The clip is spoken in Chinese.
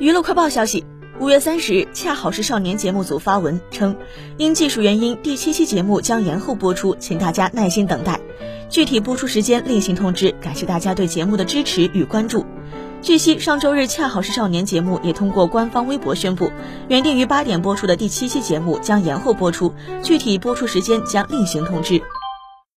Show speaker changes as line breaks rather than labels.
娱乐快报消息五月三十日恰好是少年节目组发文称因技术原因第七期节目将延后播出请大家耐心等待。具体播出时间另行通知感谢大家对节目的支持与关注。据悉上周日恰好是少年节目也通过官方微博宣布原定于八点播出的第七期节目将延后播出具体播出时间将另行通知。